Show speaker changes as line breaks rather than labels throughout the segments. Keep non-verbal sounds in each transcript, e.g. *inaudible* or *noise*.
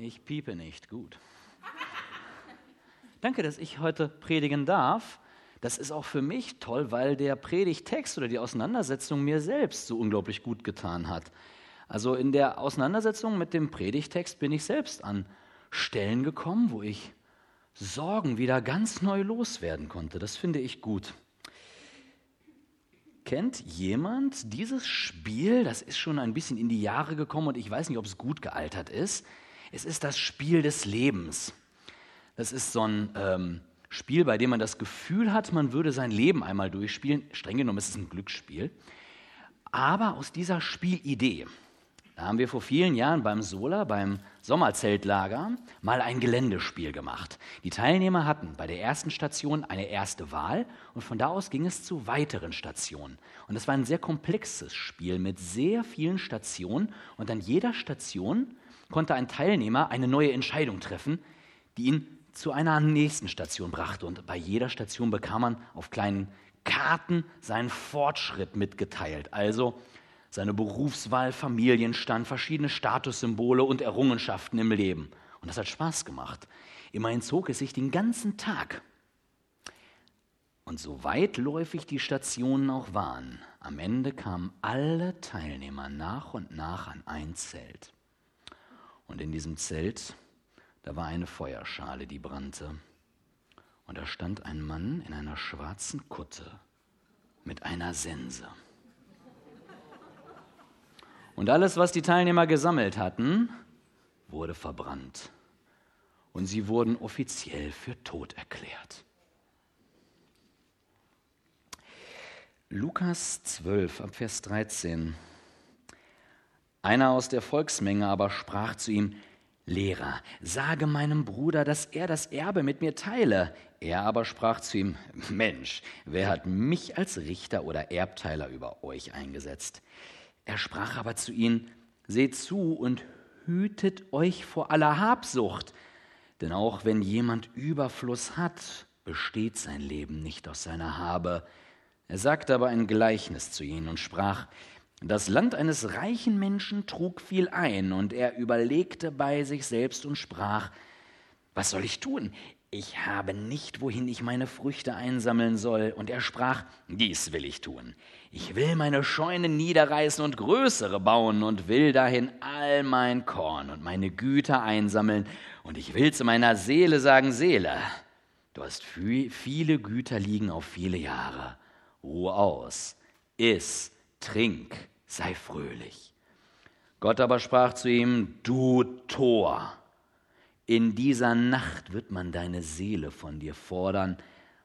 Ich piepe nicht. Gut. Danke, dass ich heute predigen darf. Das ist auch für mich toll, weil der Predigtext oder die Auseinandersetzung mir selbst so unglaublich gut getan hat. Also in der Auseinandersetzung mit dem Predigtext bin ich selbst an Stellen gekommen, wo ich Sorgen wieder ganz neu loswerden konnte. Das finde ich gut. Kennt jemand dieses Spiel? Das ist schon ein bisschen in die Jahre gekommen und ich weiß nicht, ob es gut gealtert ist. Es ist das Spiel des Lebens. Das ist so ein ähm, Spiel, bei dem man das Gefühl hat, man würde sein Leben einmal durchspielen. Streng genommen ist es ein Glücksspiel. Aber aus dieser Spielidee, da haben wir vor vielen Jahren beim Sola, beim Sommerzeltlager, mal ein Geländespiel gemacht. Die Teilnehmer hatten bei der ersten Station eine erste Wahl und von da aus ging es zu weiteren Stationen. Und das war ein sehr komplexes Spiel mit sehr vielen Stationen und an jeder Station konnte ein Teilnehmer eine neue Entscheidung treffen, die ihn zu einer nächsten Station brachte. Und bei jeder Station bekam man auf kleinen Karten seinen Fortschritt mitgeteilt. Also seine Berufswahl, Familienstand, verschiedene Statussymbole und Errungenschaften im Leben. Und das hat Spaß gemacht. Immerhin zog es sich den ganzen Tag. Und so weitläufig die Stationen auch waren, am Ende kamen alle Teilnehmer nach und nach an ein Zelt. Und in diesem Zelt, da war eine Feuerschale, die brannte. Und da stand ein Mann in einer schwarzen Kutte mit einer Sense. Und alles, was die Teilnehmer gesammelt hatten, wurde verbrannt. Und sie wurden offiziell für tot erklärt. Lukas 12 ab Vers 13. Einer aus der Volksmenge aber sprach zu ihm, Lehrer, sage meinem Bruder, dass er das Erbe mit mir teile. Er aber sprach zu ihm, Mensch, wer hat mich als Richter oder Erbteiler über euch eingesetzt? Er sprach aber zu ihnen, seht zu und hütet euch vor aller Habsucht, denn auch wenn jemand Überfluss hat, besteht sein Leben nicht aus seiner Habe. Er sagte aber ein Gleichnis zu ihnen und sprach, das Land eines reichen Menschen trug viel ein, und er überlegte bei sich selbst und sprach, was soll ich tun? Ich habe nicht, wohin ich meine Früchte einsammeln soll. Und er sprach, dies will ich tun. Ich will meine Scheunen niederreißen und größere bauen und will dahin all mein Korn und meine Güter einsammeln. Und ich will zu meiner Seele sagen, Seele, du hast viele Güter liegen auf viele Jahre. Ruhe aus, iss, trink, sei fröhlich. Gott aber sprach zu ihm, du Tor, in dieser Nacht wird man deine Seele von dir fordern,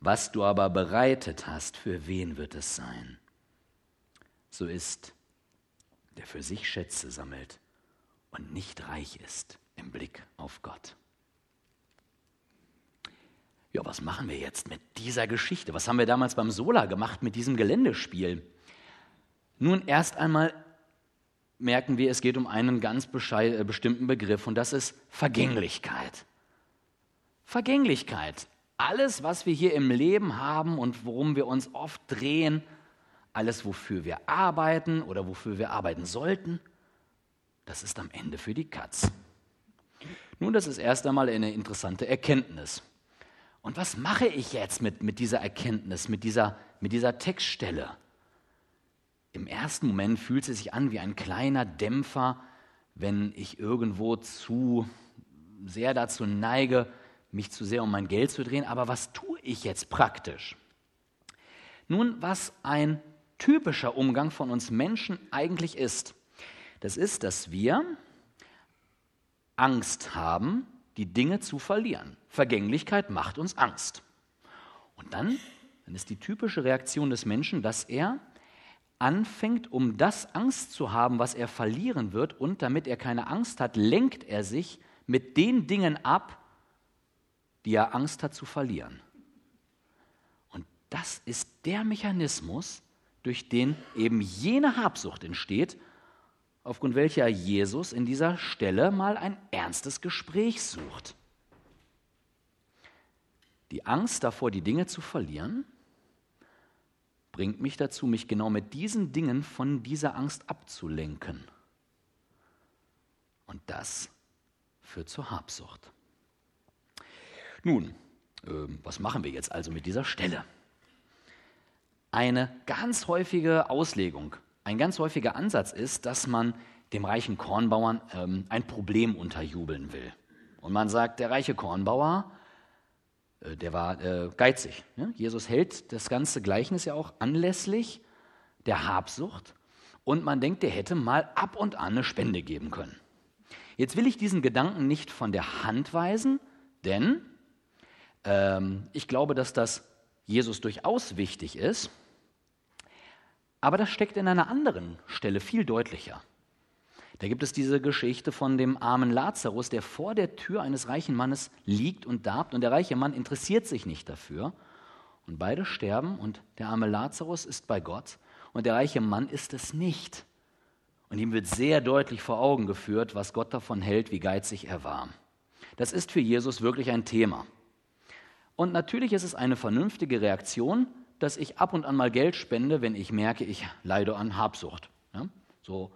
was du aber bereitet hast, für wen wird es sein? So ist, der für sich Schätze sammelt und nicht reich ist im Blick auf Gott. Ja, was machen wir jetzt mit dieser Geschichte? Was haben wir damals beim Sola gemacht mit diesem Geländespiel? Nun, erst einmal merken wir, es geht um einen ganz äh, bestimmten Begriff und das ist Vergänglichkeit. Vergänglichkeit. Alles, was wir hier im Leben haben und worum wir uns oft drehen, alles, wofür wir arbeiten oder wofür wir arbeiten sollten, das ist am Ende für die Katz. Nun, das ist erst einmal eine interessante Erkenntnis. Und was mache ich jetzt mit, mit dieser Erkenntnis, mit dieser, mit dieser Textstelle? Im ersten Moment fühlt es sich an wie ein kleiner Dämpfer, wenn ich irgendwo zu sehr dazu neige, mich zu sehr um mein Geld zu drehen. Aber was tue ich jetzt praktisch? Nun, was ein typischer Umgang von uns Menschen eigentlich ist, das ist, dass wir Angst haben, die Dinge zu verlieren. Vergänglichkeit macht uns Angst. Und dann, dann ist die typische Reaktion des Menschen, dass er anfängt, um das Angst zu haben, was er verlieren wird, und damit er keine Angst hat, lenkt er sich mit den Dingen ab, die er Angst hat zu verlieren. Und das ist der Mechanismus, durch den eben jene Habsucht entsteht, aufgrund welcher Jesus in dieser Stelle mal ein ernstes Gespräch sucht. Die Angst davor, die Dinge zu verlieren, bringt mich dazu, mich genau mit diesen Dingen von dieser Angst abzulenken. Und das führt zur Habsucht. Nun, äh, was machen wir jetzt also mit dieser Stelle? Eine ganz häufige Auslegung, ein ganz häufiger Ansatz ist, dass man dem reichen Kornbauern ähm, ein Problem unterjubeln will. Und man sagt, der reiche Kornbauer, der war äh, geizig. Ne? Jesus hält das ganze Gleichnis ja auch anlässlich der Habsucht und man denkt, der hätte mal ab und an eine Spende geben können. Jetzt will ich diesen Gedanken nicht von der Hand weisen, denn ähm, ich glaube, dass das Jesus durchaus wichtig ist, aber das steckt in einer anderen Stelle viel deutlicher. Da gibt es diese Geschichte von dem armen Lazarus, der vor der Tür eines reichen Mannes liegt und darbt und der reiche Mann interessiert sich nicht dafür. Und beide sterben und der arme Lazarus ist bei Gott und der reiche Mann ist es nicht. Und ihm wird sehr deutlich vor Augen geführt, was Gott davon hält, wie geizig er war. Das ist für Jesus wirklich ein Thema. Und natürlich ist es eine vernünftige Reaktion, dass ich ab und an mal Geld spende, wenn ich merke, ich leide an Habsucht. Ja? So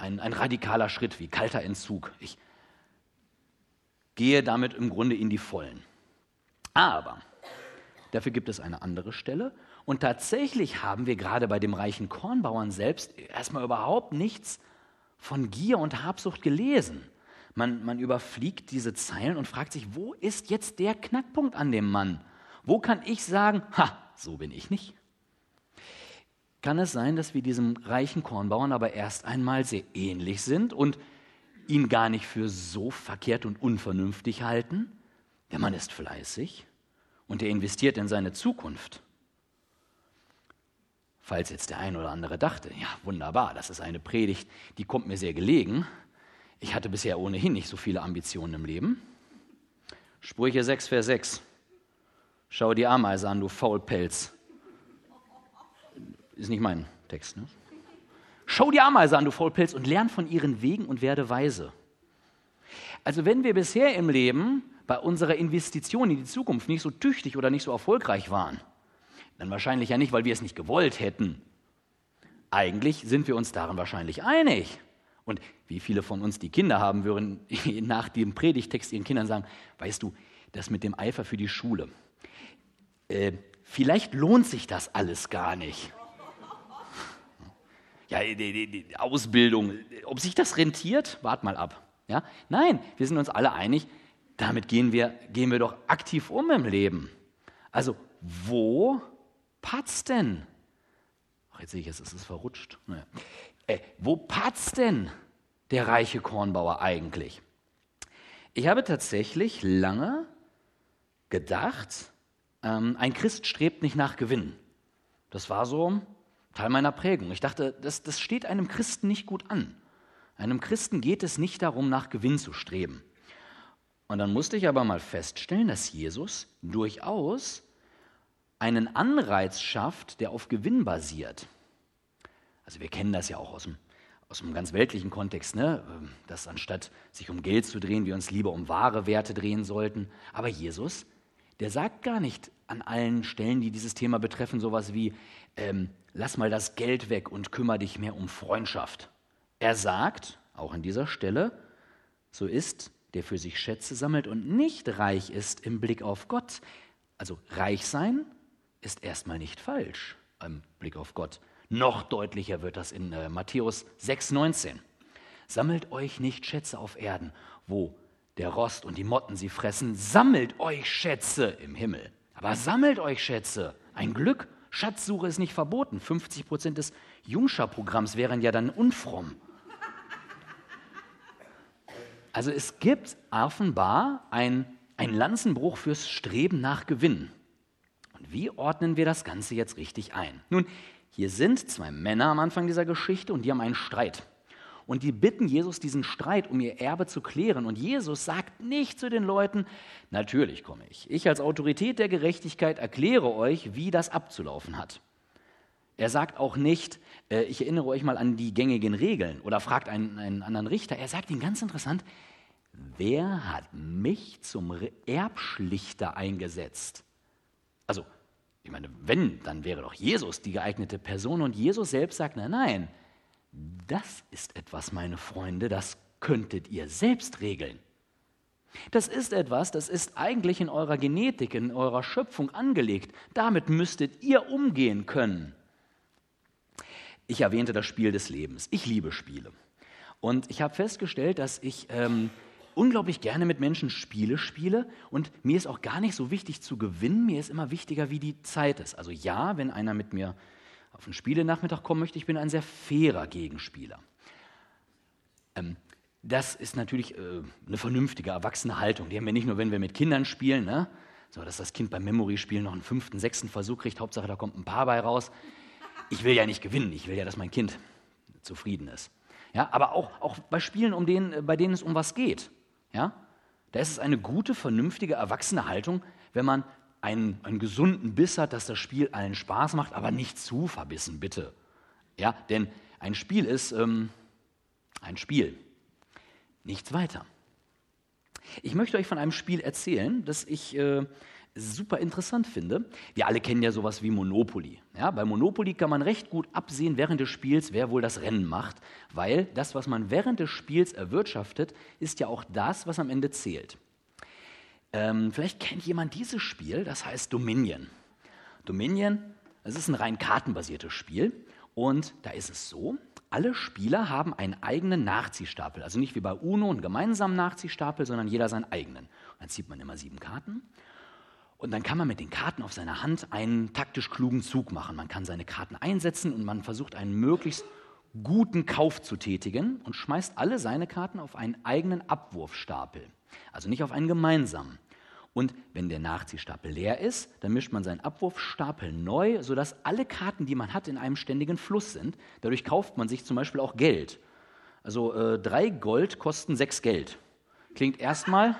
ein, ein radikaler Schritt wie kalter Entzug. Ich gehe damit im Grunde in die Vollen. Aber dafür gibt es eine andere Stelle. Und tatsächlich haben wir gerade bei dem reichen Kornbauern selbst erstmal überhaupt nichts von Gier und Habsucht gelesen. Man, man überfliegt diese Zeilen und fragt sich, wo ist jetzt der Knackpunkt an dem Mann? Wo kann ich sagen, ha, so bin ich nicht? Kann es sein, dass wir diesem reichen Kornbauern aber erst einmal sehr ähnlich sind und ihn gar nicht für so verkehrt und unvernünftig halten? Der Mann ist fleißig und er investiert in seine Zukunft. Falls jetzt der ein oder andere dachte, ja wunderbar, das ist eine Predigt, die kommt mir sehr gelegen. Ich hatte bisher ohnehin nicht so viele Ambitionen im Leben. Sprüche 6, Vers 6. Schau die Ameise an, du Faulpelz ist nicht mein Text. Ne? Schau die Ameise an, du Vollpilz, und lern von ihren Wegen und werde weise. Also wenn wir bisher im Leben bei unserer Investition in die Zukunft nicht so tüchtig oder nicht so erfolgreich waren, dann wahrscheinlich ja nicht, weil wir es nicht gewollt hätten. Eigentlich sind wir uns darin wahrscheinlich einig. Und wie viele von uns, die Kinder haben, würden *laughs* nach dem Predigtext ihren Kindern sagen, weißt du, das mit dem Eifer für die Schule, äh, vielleicht lohnt sich das alles gar nicht ja, die, die Ausbildung, ob sich das rentiert, wart mal ab. Ja? Nein, wir sind uns alle einig, damit gehen wir, gehen wir doch aktiv um im Leben. Also, wo patzt denn? Ach, jetzt sehe ich es, es ist verrutscht. Naja. Äh, wo patzt denn der reiche Kornbauer eigentlich? Ich habe tatsächlich lange gedacht, ähm, ein Christ strebt nicht nach Gewinn. Das war so Teil meiner Prägung. Ich dachte, das, das steht einem Christen nicht gut an. Einem Christen geht es nicht darum, nach Gewinn zu streben. Und dann musste ich aber mal feststellen, dass Jesus durchaus einen Anreiz schafft, der auf Gewinn basiert. Also wir kennen das ja auch aus dem, aus dem ganz weltlichen Kontext, ne? dass anstatt sich um Geld zu drehen, wir uns lieber um wahre Werte drehen sollten. Aber Jesus, der sagt gar nicht an allen Stellen, die dieses Thema betreffen, sowas wie, ähm, lass mal das Geld weg und kümmere dich mehr um Freundschaft. Er sagt, auch an dieser Stelle, so ist, der für sich Schätze sammelt und nicht reich ist im Blick auf Gott. Also reich sein ist erstmal nicht falsch im Blick auf Gott. Noch deutlicher wird das in äh, Matthäus 6,19. Sammelt euch nicht Schätze auf Erden, wo der Rost und die Motten sie fressen. Sammelt euch Schätze im Himmel. Aber sammelt euch Schätze. Ein Glück Schatzsuche ist nicht verboten. 50 Prozent des Jungscha-Programms wären ja dann unfromm. Also es gibt offenbar einen Lanzenbruch fürs Streben nach Gewinn. Und wie ordnen wir das Ganze jetzt richtig ein? Nun, hier sind zwei Männer am Anfang dieser Geschichte und die haben einen Streit. Und die bitten Jesus, diesen Streit um ihr Erbe zu klären. Und Jesus sagt nicht zu den Leuten, natürlich komme ich. Ich als Autorität der Gerechtigkeit erkläre euch, wie das abzulaufen hat. Er sagt auch nicht, äh, ich erinnere euch mal an die gängigen Regeln oder fragt einen, einen anderen Richter. Er sagt ihnen ganz interessant, wer hat mich zum Erbschlichter eingesetzt? Also, ich meine, wenn, dann wäre doch Jesus die geeignete Person und Jesus selbst sagt, nein, nein, das ist etwas, meine Freunde, das könntet ihr selbst regeln. Das ist etwas, das ist eigentlich in eurer Genetik, in eurer Schöpfung angelegt. Damit müsstet ihr umgehen können. Ich erwähnte das Spiel des Lebens. Ich liebe Spiele. Und ich habe festgestellt, dass ich ähm, unglaublich gerne mit Menschen Spiele spiele und mir ist auch gar nicht so wichtig zu gewinnen, mir ist immer wichtiger, wie die Zeit ist. Also ja, wenn einer mit mir auf einen Spielenachmittag kommen möchte, ich bin ein sehr fairer Gegenspieler. Ähm, das ist natürlich äh, eine vernünftige, erwachsene Haltung. Die haben wir nicht nur, wenn wir mit Kindern spielen, ne? so dass das Kind beim Memory-Spielen noch einen fünften, sechsten Versuch kriegt, Hauptsache da kommt ein Paar bei raus. Ich will ja nicht gewinnen, ich will ja, dass mein Kind zufrieden ist. Ja, aber auch, auch bei Spielen, um denen, bei denen es um was geht. Ja? Da ist es eine gute, vernünftige, erwachsene Haltung, wenn man einen, einen gesunden Biss hat, dass das Spiel allen Spaß macht, aber nicht zu verbissen, bitte. Ja, denn ein Spiel ist ähm, ein Spiel, nichts weiter. Ich möchte euch von einem Spiel erzählen, das ich äh, super interessant finde. Wir alle kennen ja sowas wie Monopoly. Ja, bei Monopoly kann man recht gut absehen während des Spiels, wer wohl das Rennen macht, weil das, was man während des Spiels erwirtschaftet, ist ja auch das, was am Ende zählt. Ähm, vielleicht kennt jemand dieses Spiel, das heißt Dominion. Dominion, das ist ein rein kartenbasiertes Spiel und da ist es so, alle Spieler haben einen eigenen Nachziehstapel. Also nicht wie bei UNO einen gemeinsamen Nachziehstapel, sondern jeder seinen eigenen. Und dann zieht man immer sieben Karten und dann kann man mit den Karten auf seiner Hand einen taktisch klugen Zug machen. Man kann seine Karten einsetzen und man versucht einen möglichst guten Kauf zu tätigen und schmeißt alle seine Karten auf einen eigenen Abwurfstapel. Also nicht auf einen gemeinsamen. Und wenn der Nachziehstapel leer ist, dann mischt man seinen Abwurfstapel neu, sodass alle Karten, die man hat, in einem ständigen Fluss sind. Dadurch kauft man sich zum Beispiel auch Geld. Also äh, drei Gold kosten sechs Geld. Klingt erstmal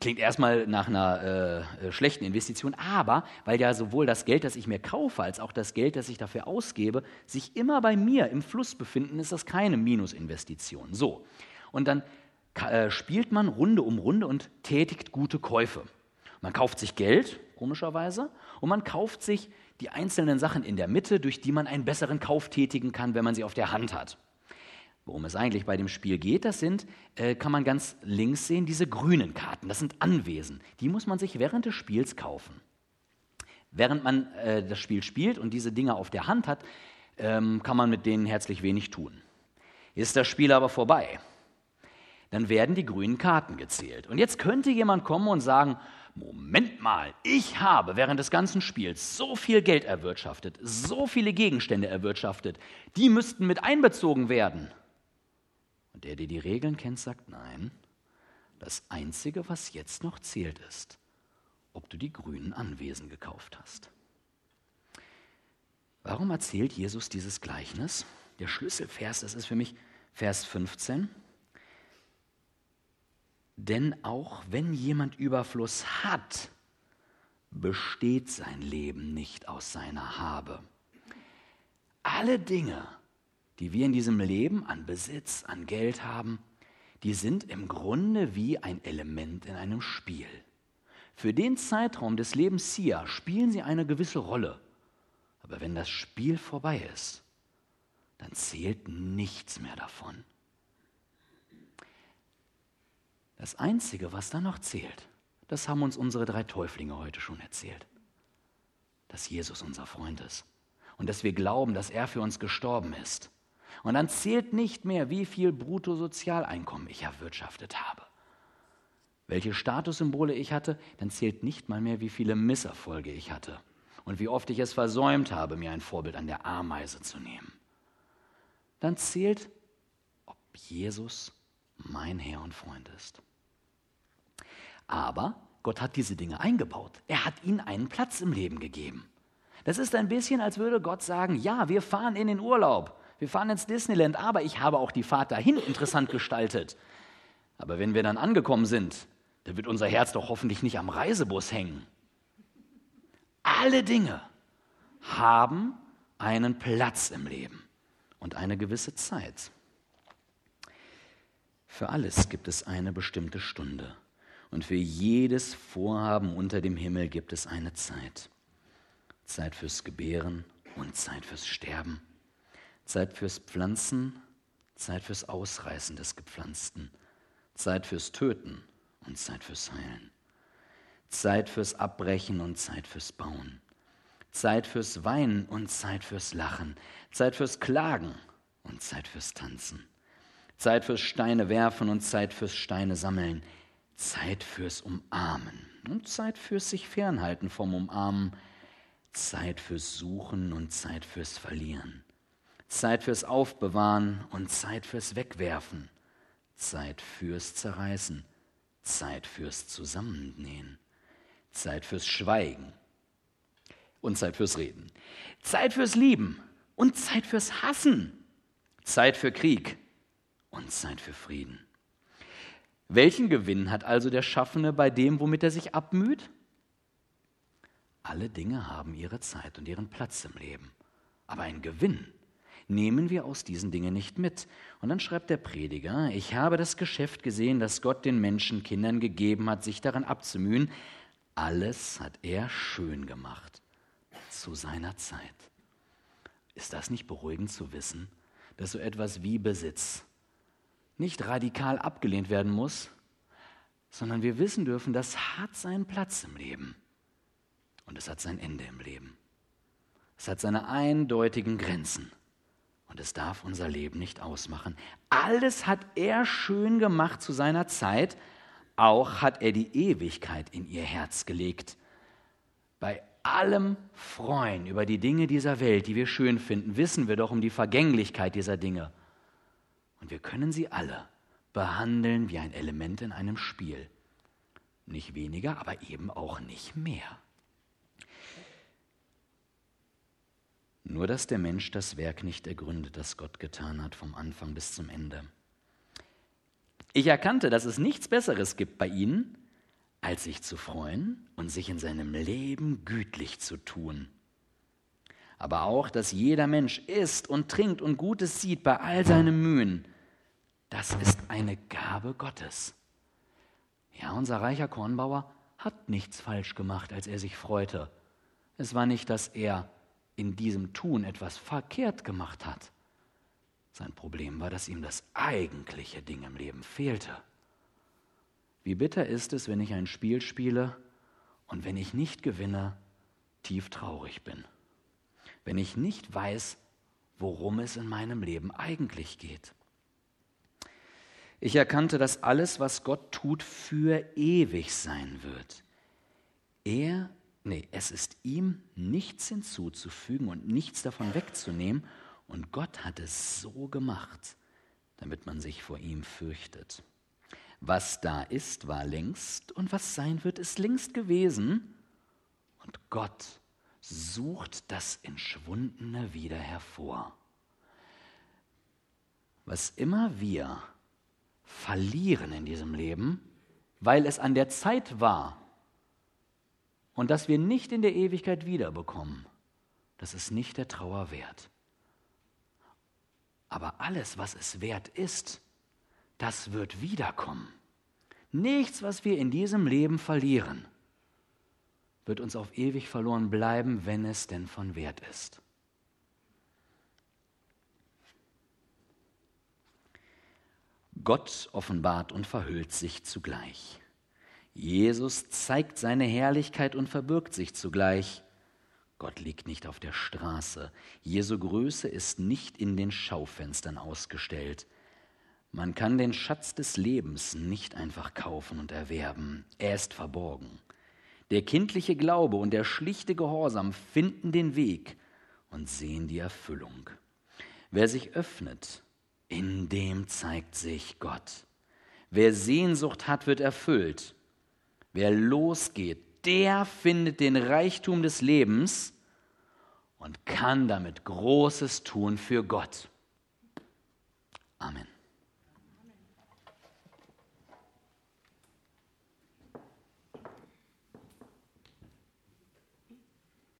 Klingt erstmal nach einer äh, schlechten Investition, aber weil ja sowohl das Geld, das ich mir kaufe, als auch das Geld, das ich dafür ausgebe, sich immer bei mir im Fluss befinden, ist das keine Minusinvestition. So, und dann äh, spielt man Runde um Runde und tätigt gute Käufe. Man kauft sich Geld, komischerweise, und man kauft sich die einzelnen Sachen in der Mitte, durch die man einen besseren Kauf tätigen kann, wenn man sie auf der Hand hat. Worum es eigentlich bei dem Spiel geht, das sind, äh, kann man ganz links sehen, diese grünen Karten. Das sind Anwesen. Die muss man sich während des Spiels kaufen. Während man äh, das Spiel spielt und diese Dinge auf der Hand hat, ähm, kann man mit denen herzlich wenig tun. Ist das Spiel aber vorbei, dann werden die grünen Karten gezählt. Und jetzt könnte jemand kommen und sagen, Moment mal, ich habe während des ganzen Spiels so viel Geld erwirtschaftet, so viele Gegenstände erwirtschaftet, die müssten mit einbezogen werden. Und der, der die Regeln kennt, sagt nein. Das Einzige, was jetzt noch zählt, ist, ob du die grünen Anwesen gekauft hast. Warum erzählt Jesus dieses Gleichnis? Der Schlüsselvers, das ist für mich Vers 15. Denn auch wenn jemand Überfluss hat, besteht sein Leben nicht aus seiner Habe. Alle Dinge, die wir in diesem Leben an Besitz, an Geld haben, die sind im Grunde wie ein Element in einem Spiel. Für den Zeitraum des Lebens Sia spielen sie eine gewisse Rolle. Aber wenn das Spiel vorbei ist, dann zählt nichts mehr davon. Das Einzige, was da noch zählt, das haben uns unsere drei Täuflinge heute schon erzählt. Dass Jesus unser Freund ist und dass wir glauben, dass er für uns gestorben ist und dann zählt nicht mehr, wie viel Bruttosozialeinkommen ich erwirtschaftet habe. Welche Statussymbole ich hatte, dann zählt nicht mal mehr, wie viele Misserfolge ich hatte und wie oft ich es versäumt habe, mir ein Vorbild an der Ameise zu nehmen. Dann zählt, ob Jesus mein Herr und Freund ist. Aber Gott hat diese Dinge eingebaut. Er hat ihnen einen Platz im Leben gegeben. Das ist ein bisschen, als würde Gott sagen, ja, wir fahren in den Urlaub. Wir fahren ins Disneyland, aber ich habe auch die Fahrt dahin interessant gestaltet. Aber wenn wir dann angekommen sind, da wird unser Herz doch hoffentlich nicht am Reisebus hängen. Alle Dinge haben einen Platz im Leben und eine gewisse Zeit. Für alles gibt es eine bestimmte Stunde und für jedes Vorhaben unter dem Himmel gibt es eine Zeit. Zeit fürs Gebären und Zeit fürs Sterben Zeit fürs Pflanzen, Zeit fürs Ausreißen des Gepflanzten, Zeit fürs Töten und Zeit fürs Heilen. Zeit fürs Abbrechen und Zeit fürs Bauen. Zeit fürs Weinen und Zeit fürs Lachen. Zeit fürs Klagen und Zeit fürs Tanzen. Zeit fürs Steine werfen und Zeit fürs Steine sammeln. Zeit fürs Umarmen und Zeit fürs sich fernhalten vom Umarmen. Zeit fürs Suchen und Zeit fürs Verlieren. Zeit fürs Aufbewahren und Zeit fürs Wegwerfen. Zeit fürs Zerreißen. Zeit fürs Zusammennähen. Zeit fürs Schweigen und Zeit fürs Reden. Zeit fürs Lieben und Zeit fürs Hassen. Zeit für Krieg und Zeit für Frieden. Welchen Gewinn hat also der Schaffene bei dem, womit er sich abmüht? Alle Dinge haben ihre Zeit und ihren Platz im Leben. Aber ein Gewinn nehmen wir aus diesen Dingen nicht mit. Und dann schreibt der Prediger, ich habe das Geschäft gesehen, das Gott den Menschenkindern gegeben hat, sich daran abzumühen. Alles hat er schön gemacht zu seiner Zeit. Ist das nicht beruhigend zu wissen, dass so etwas wie Besitz nicht radikal abgelehnt werden muss, sondern wir wissen dürfen, das hat seinen Platz im Leben und es hat sein Ende im Leben. Es hat seine eindeutigen Grenzen und es darf unser Leben nicht ausmachen. Alles hat er schön gemacht zu seiner Zeit, auch hat er die Ewigkeit in ihr Herz gelegt. Bei allem freuen über die Dinge dieser Welt, die wir schön finden, wissen wir doch um die Vergänglichkeit dieser Dinge. Und wir können sie alle behandeln wie ein Element in einem Spiel. Nicht weniger, aber eben auch nicht mehr. Nur dass der Mensch das Werk nicht ergründet, das Gott getan hat, vom Anfang bis zum Ende. Ich erkannte, dass es nichts Besseres gibt bei ihnen, als sich zu freuen und sich in seinem Leben gütlich zu tun. Aber auch, dass jeder Mensch isst und trinkt und Gutes sieht bei all seinen Mühen, das ist eine Gabe Gottes. Ja, unser reicher Kornbauer hat nichts falsch gemacht, als er sich freute. Es war nicht, dass er in diesem Tun etwas verkehrt gemacht hat. Sein Problem war, dass ihm das eigentliche Ding im Leben fehlte. Wie bitter ist es, wenn ich ein Spiel spiele und wenn ich nicht gewinne, tief traurig bin. Wenn ich nicht weiß, worum es in meinem Leben eigentlich geht. Ich erkannte, dass alles, was Gott tut, für ewig sein wird. Er, nee, es ist ihm nichts hinzuzufügen und nichts davon wegzunehmen. Und Gott hat es so gemacht, damit man sich vor ihm fürchtet. Was da ist, war längst und was sein wird, ist längst gewesen. Und Gott sucht das Entschwundene wieder hervor. Was immer wir verlieren in diesem Leben, weil es an der Zeit war und dass wir nicht in der Ewigkeit wiederbekommen, das ist nicht der Trauer wert. Aber alles, was es wert ist, das wird wiederkommen. Nichts, was wir in diesem Leben verlieren, wird uns auf ewig verloren bleiben, wenn es denn von Wert ist. Gott offenbart und verhüllt sich zugleich. Jesus zeigt seine Herrlichkeit und verbirgt sich zugleich. Gott liegt nicht auf der Straße. Jesu Größe ist nicht in den Schaufenstern ausgestellt. Man kann den Schatz des Lebens nicht einfach kaufen und erwerben. Er ist verborgen. Der kindliche Glaube und der schlichte Gehorsam finden den Weg und sehen die Erfüllung. Wer sich öffnet, in dem zeigt sich Gott. Wer Sehnsucht hat, wird erfüllt. Wer losgeht, der findet den Reichtum des Lebens und kann damit Großes tun für Gott. Amen.